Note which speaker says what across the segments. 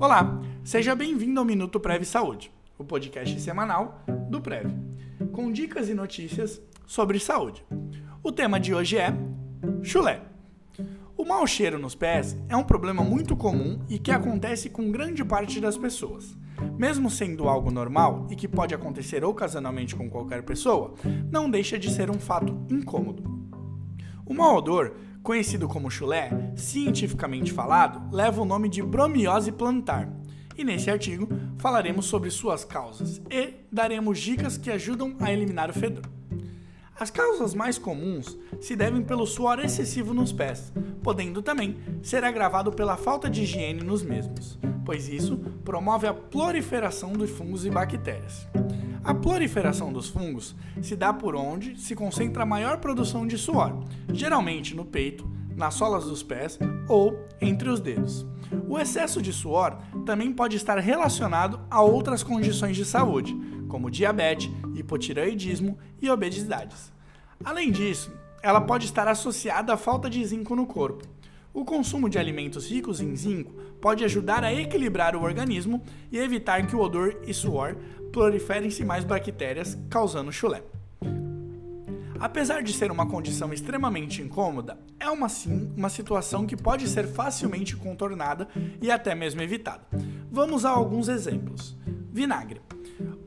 Speaker 1: Olá, seja bem-vindo ao Minuto Prev Saúde, o podcast semanal do Prev, com dicas e notícias sobre saúde. O tema de hoje é chulé. O mau cheiro nos pés é um problema muito comum e que acontece com grande parte das pessoas. Mesmo sendo algo normal e que pode acontecer ocasionalmente com qualquer pessoa, não deixa de ser um fato incômodo. O mau odor, conhecido como chulé, cientificamente falado, leva o nome de bromiose plantar. E nesse artigo falaremos sobre suas causas e daremos dicas que ajudam a eliminar o fedor. As causas mais comuns se devem pelo suor excessivo nos pés, podendo também ser agravado pela falta de higiene nos mesmos, pois isso promove a proliferação de fungos e bactérias. A proliferação dos fungos se dá por onde se concentra a maior produção de suor, geralmente no peito, nas solas dos pés ou entre os dedos. O excesso de suor também pode estar relacionado a outras condições de saúde, como diabetes, hipotireoidismo e obesidades. Além disso, ela pode estar associada à falta de zinco no corpo. O consumo de alimentos ricos em zinco pode ajudar a equilibrar o organismo e evitar que o odor e suor proliferem-se mais bactérias, causando chulé. Apesar de ser uma condição extremamente incômoda, é uma sim uma situação que pode ser facilmente contornada e até mesmo evitada. Vamos a alguns exemplos. Vinagre.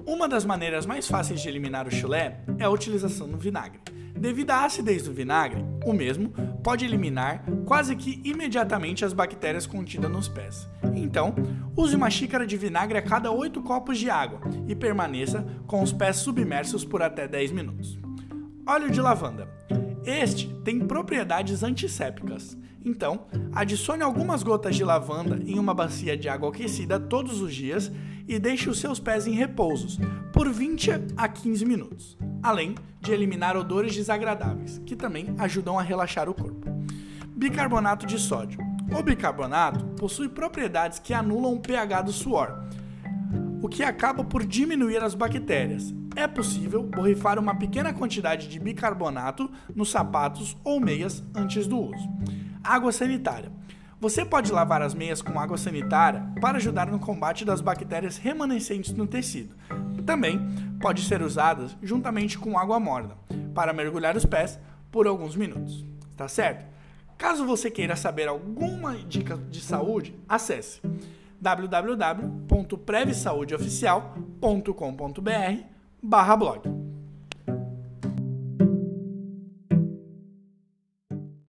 Speaker 1: Uma das maneiras mais fáceis de eliminar o chulé é a utilização do vinagre. Devido à acidez do vinagre, o mesmo pode eliminar quase que imediatamente as bactérias contidas nos pés. Então, use uma xícara de vinagre a cada 8 copos de água e permaneça com os pés submersos por até 10 minutos. Óleo de lavanda. Este tem propriedades antissépticas. Então, adicione algumas gotas de lavanda em uma bacia de água aquecida todos os dias e deixe os seus pés em repousos por 20 a 15 minutos, além de eliminar odores desagradáveis, que também ajudam a relaxar o corpo. Bicarbonato de sódio. O bicarbonato possui propriedades que anulam o pH do suor, o que acaba por diminuir as bactérias. É possível borrifar uma pequena quantidade de bicarbonato nos sapatos ou meias antes do uso. Água sanitária. Você pode lavar as meias com água sanitária para ajudar no combate das bactérias remanescentes no tecido. Também pode ser usada juntamente com água morna para mergulhar os pés por alguns minutos. Tá certo? Caso você queira saber alguma dica de saúde, acesse www.prevsaudeoficial.com.br/blog.